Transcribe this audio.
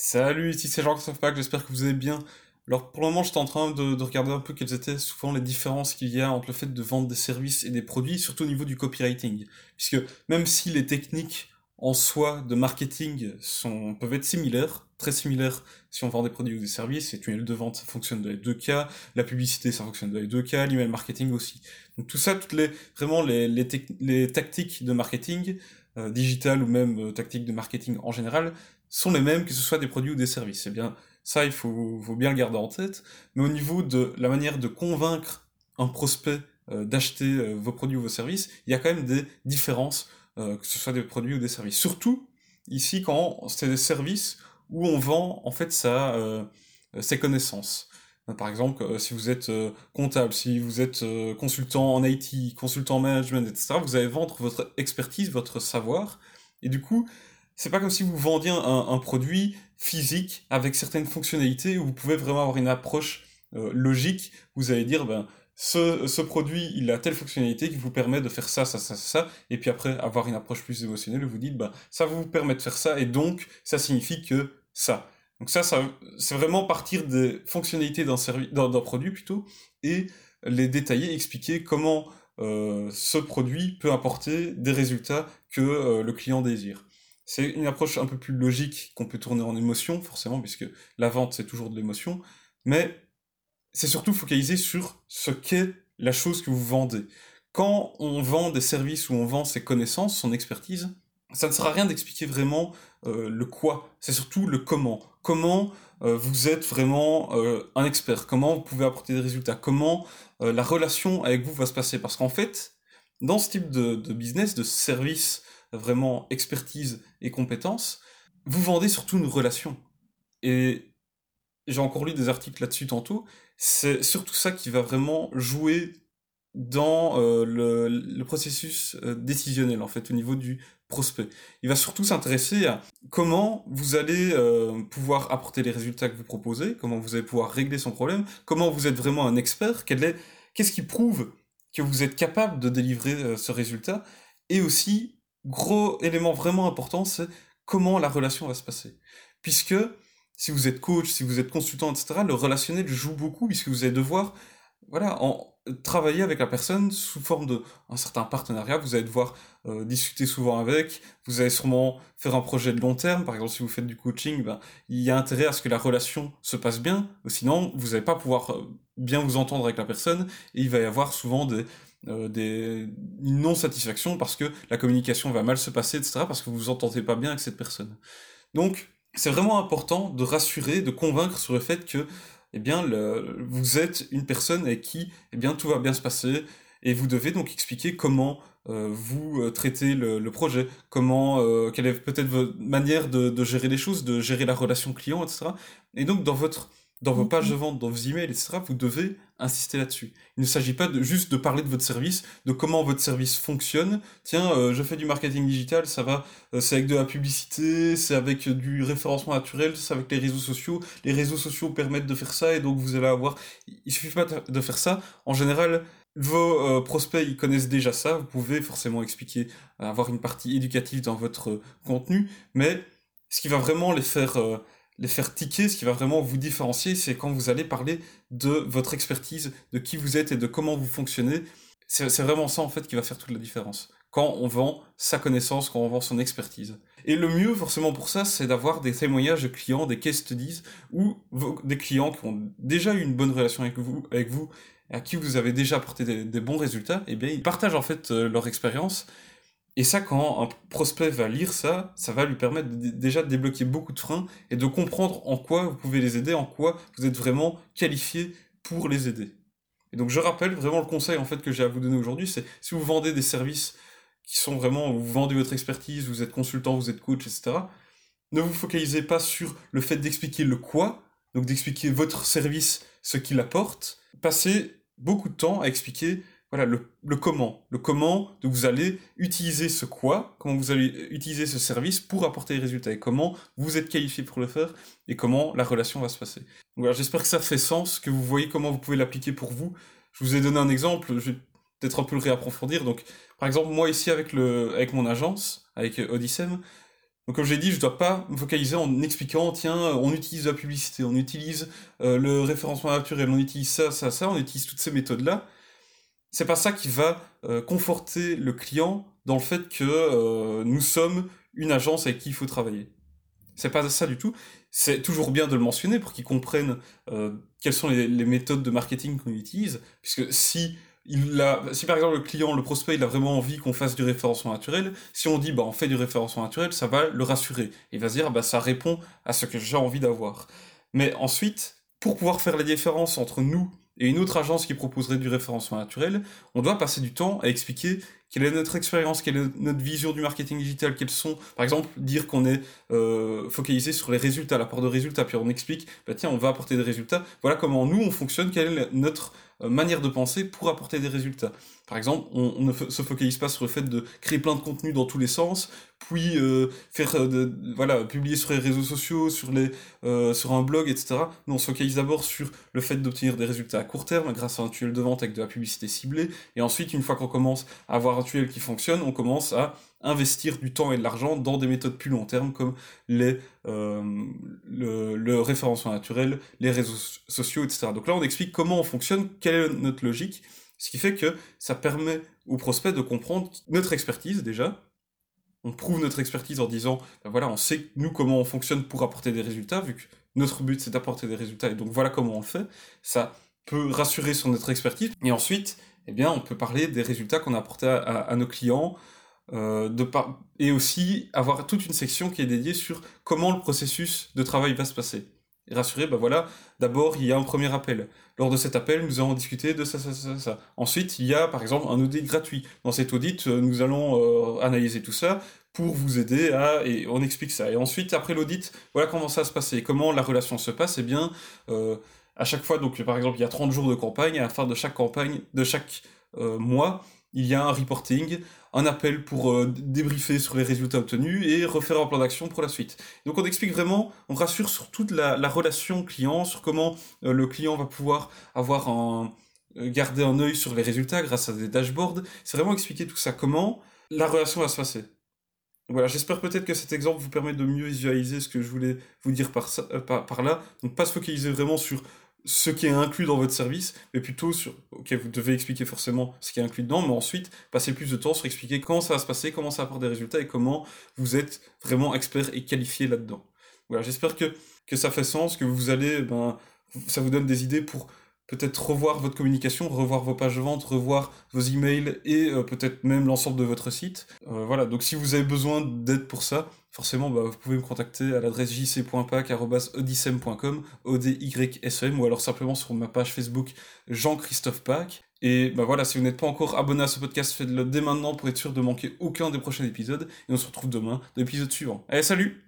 Salut, ici c'est Jean-Christophe Pack, j'espère que vous allez bien. Alors pour le moment, j'étais en train de, de, regarder un peu quelles étaient souvent les différences qu'il y a entre le fait de vendre des services et des produits, surtout au niveau du copywriting. Puisque même si les techniques en soi de marketing sont, peuvent être similaires, très similaires si on vend des produits ou des services, les tunnels de vente ça fonctionne dans les deux cas, la publicité ça fonctionne dans les deux cas, l'email marketing aussi. Donc tout ça, toutes les vraiment les, les, les tactiques de marketing euh, digital ou même euh, tactiques de marketing en général sont les mêmes que ce soit des produits ou des services. C'est bien ça, il faut, faut bien le garder en tête. Mais au niveau de la manière de convaincre un prospect euh, d'acheter vos produits ou vos services, il y a quand même des différences euh, que ce soit des produits ou des services. Surtout ici quand c'est des services où on vend en fait sa, euh, ses connaissances. Euh, par exemple, si vous êtes comptable, si vous êtes consultant en IT, consultant en management, etc., vous allez vendre votre expertise, votre savoir. Et du coup, c'est pas comme si vous vendiez un, produit physique avec certaines fonctionnalités où vous pouvez vraiment avoir une approche logique. Vous allez dire, ben, ce, produit, il a telle fonctionnalité qui vous permet de faire ça, ça, ça, ça, et puis après avoir une approche plus émotionnelle, vous dites, bah, ça vous permet de faire ça, et donc ça signifie que ça. Donc ça, ça c'est vraiment partir des fonctionnalités d'un d'un produit plutôt, et les détailler, expliquer comment euh, ce produit peut apporter des résultats que euh, le client désire. C'est une approche un peu plus logique qu'on peut tourner en émotion, forcément, puisque la vente, c'est toujours de l'émotion, mais c'est surtout focalisé sur ce qu'est la chose que vous vendez. Quand on vend des services ou on vend ses connaissances, son expertise, ça ne sert à rien d'expliquer vraiment euh, le quoi, c'est surtout le comment. Comment euh, vous êtes vraiment euh, un expert, comment vous pouvez apporter des résultats, comment la relation avec vous va se passer? Parce qu'en fait, dans ce type de, de business, de service, vraiment expertise et compétences, vous vendez surtout une relation. Et j'ai encore lu des articles là-dessus tantôt, c'est surtout ça qui va vraiment jouer dans euh, le, le, processus euh, décisionnel, en fait, au niveau du prospect. Il va surtout s'intéresser à comment vous allez euh, pouvoir apporter les résultats que vous proposez, comment vous allez pouvoir régler son problème, comment vous êtes vraiment un expert, qu'est-ce qui prouve que vous êtes capable de délivrer ce résultat, et aussi, gros élément vraiment important, c'est comment la relation va se passer. Puisque si vous êtes coach, si vous êtes consultant, etc., le relationnel joue beaucoup puisque vous allez devoir, voilà, travailler avec la personne sous forme de un certain partenariat. Vous allez devoir euh, discuter souvent avec. Vous allez sûrement faire un projet de long terme. Par exemple, si vous faites du coaching, ben, il y a intérêt à ce que la relation se passe bien. Sinon, vous n'allez pas pouvoir euh, bien vous entendre avec la personne et il va y avoir souvent des euh, des une non-satisfaction parce que la communication va mal se passer, etc. Parce que vous vous entendez pas bien avec cette personne. Donc, c'est vraiment important de rassurer, de convaincre sur le fait que eh bien, le, vous êtes une personne avec qui eh bien, tout va bien se passer, et vous devez donc expliquer comment euh, vous euh, traitez le, projet, comment, quelle est peut-être votre manière de, de, gérer les choses, de gérer la relation client, etc. Et donc dans votre dans vos pages de vente, dans vos emails, etc., vous devez insister là-dessus. Il ne s'agit pas de, juste de parler de votre service, de comment votre service fonctionne. Tiens, euh, je fais du marketing digital, ça va, euh, c'est avec de la publicité, c'est avec du référencement naturel, c'est avec les réseaux sociaux. Les réseaux sociaux permettent de faire ça et donc vous allez avoir... Il suffit pas de faire ça. En général, vos euh, prospects, ils connaissent déjà ça. Vous pouvez forcément expliquer, avoir une partie éducative dans votre contenu, mais ce qui va vraiment les faire les faire ticker, ce qui va vraiment vous différencier, c'est quand vous allez parler de votre expertise, de qui vous êtes et de comment vous fonctionnez. C'est vraiment ça en fait qui va faire toute la différence. Quand on vend sa connaissance, quand on vend son expertise. Et le mieux forcément pour ça, c'est d'avoir des témoignages de clients, des case studies, ou des clients qui ont déjà eu une bonne relation avec vous, avec vous à qui vous avez déjà apporté des, des bons résultats, et eh bien ils partagent en fait euh, leur expérience et ça, quand un prospect va lire ça, ça va lui permettre déjà de débloquer beaucoup de freins et de comprendre en quoi vous pouvez les aider, en quoi vous êtes vraiment qualifié pour les aider. Et donc je rappelle vraiment le conseil en fait que j'ai à vous donner aujourd'hui, c'est si vous vendez des services qui sont vraiment, vous vendez votre expertise, vous êtes consultant, vous êtes coach, etc. Ne vous focalisez pas sur le fait d'expliquer le quoi, donc d'expliquer votre service, ce qu'il apporte. Passez beaucoup de temps à expliquer voilà le, le, comment, le comment de vous allez utiliser ce quoi, comment vous allez utiliser ce service pour apporter des résultats et comment vous êtes qualifié pour le faire et comment la relation va se passer. Voilà, j'espère que ça fait sens, que vous voyez comment vous pouvez l'appliquer pour vous. Je vous ai donné un exemple, je vais peut-être un peu le réapprofondir. Donc par exemple moi ici avec le avec mon agence, avec Odyssem, Donc comme j'ai dit, je ne dois pas me focaliser en expliquant, tiens, on utilise la publicité, on utilise euh, le référencement naturel, on utilise ça, ça, ça, on utilise toutes ces méthodes-là. C'est pas ça qui va euh, conforter le client dans le fait que euh, nous sommes une agence avec qui il faut travailler. C'est pas ça du tout. C'est toujours bien de le mentionner pour qu'ils comprennent quelles sont les, les, méthodes de marketing qu'on utilise, puisque si il a, si par exemple le client, le prospect, il a vraiment envie qu'on fasse du référencement naturel, si on dit bah on fait du référencement naturel, ça va le rassurer. Il va se dire bah ça répond à ce que j'ai envie d'avoir. Mais ensuite, pour pouvoir faire la différence entre nous et une autre agence qui proposerait du référencement naturel, on doit passer du temps à expliquer quelle est notre expérience, quelle est notre vision du marketing digital, quels sont, par exemple, dire qu'on est euh, focalisé sur les résultats, l'apport de résultats, puis on explique, bah tiens, on va apporter des résultats, voilà comment nous on fonctionne, quelle est notre euh, manière de penser pour apporter des résultats. Par exemple, on, ne se focalise pas sur le fait de créer plein de contenu dans tous les sens, puis euh, faire euh, de, voilà publier sur les réseaux sociaux, sur les sur un blog, etc. Nous, on se focalise d'abord sur le fait d'obtenir des résultats à court terme grâce à un tunnel de vente avec de la publicité ciblée, et ensuite, une fois qu'on commence à avoir un tunnel qui fonctionne, on commence à investir du temps et de l'argent dans des méthodes plus long terme comme les, euh, le, le, référencement naturel, les réseaux sociaux, etc. Donc là, on explique comment on fonctionne, quelle est notre logique, ce qui fait que ça permet aux prospects de comprendre notre expertise déjà. On prouve notre expertise en disant, ben voilà, on sait nous comment on fonctionne pour apporter des résultats, vu que notre but c'est d'apporter des résultats, et donc voilà comment on fait. Ça peut rassurer sur notre expertise. Et ensuite, eh bien, on peut parler des résultats qu'on a apportés à, nos clients, euh, et aussi avoir toute une section qui est dédiée sur comment le processus de travail va se passer. Rassurer, bah voilà, d'abord il y a un premier appel. Lors de cet appel, nous allons discuter de ça, ça, ça, ça. Ensuite, il y a par exemple un audit gratuit. Dans cet audit, euh, nous allons euh, analyser tout ça pour vous aider à et on explique ça. Et ensuite, après l'audit, voilà comment ça va se passer, comment la relation se passe. Eh bien, euh, à chaque fois, donc par exemple, il y a 30 jours de campagne, à la fin de chaque campagne, de chaque mois, il y a un reporting, un appel pour euh, débriefer sur les résultats obtenus et refaire un plan d'action pour la suite. Donc on explique vraiment, on rassure sur toute la, relation client, sur comment euh, le client va pouvoir avoir un euh, garder un œil sur les résultats grâce à des dashboards. C'est vraiment expliquer tout ça, comment la relation va se passer. Voilà, j'espère peut-être que cet exemple vous permet de mieux visualiser ce que je voulais vous dire par, par, par là. Donc pas se focaliser vraiment sur ce qui est inclus dans votre service, mais plutôt sur, ok, vous devez expliquer forcément ce qui est inclus dedans, mais ensuite, passer plus de temps sur expliquer comment ça va se passer, comment ça apporte des résultats et comment vous êtes vraiment expert et qualifié là-dedans. Voilà, j'espère que, que ça fait sens, que vous allez, ben, ça vous donne des idées pour peut-être revoir votre communication, revoir vos pages de vente, revoir vos emails et euh, peut-être même l'ensemble de votre site. Euh, voilà, donc si vous avez besoin d'aide pour ça, forcément, bah, vous pouvez me contacter à l'adresse jc.pac.odysem.com, o e ou alors simplement sur ma page Facebook Jean-Christophe Pac. Et bah voilà, si vous n'êtes pas encore abonné à ce podcast, faites-le dès maintenant pour être sûr de manquer aucun des prochains épisodes. Et on se retrouve demain dans l'épisode suivant. Allez, salut